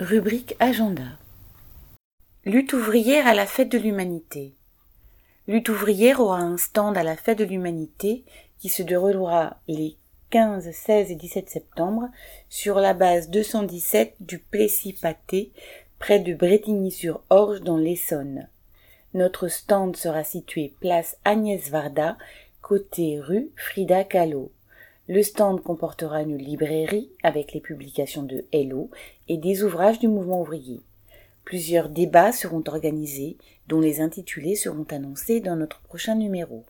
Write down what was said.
Rubrique Agenda. Lutte ouvrière à la fête de l'humanité. Lutte ouvrière aura un stand à la fête de l'humanité qui se déroulera les 15, 16 et 17 septembre sur la base 217 du Plessis-Pâté près de Bretigny-sur-Orge dans l'Essonne. Notre stand sera situé place Agnès Varda, côté rue Frida Kahlo. Le stand comportera une librairie avec les publications de Hello et des ouvrages du mouvement ouvrier. Plusieurs débats seront organisés dont les intitulés seront annoncés dans notre prochain numéro.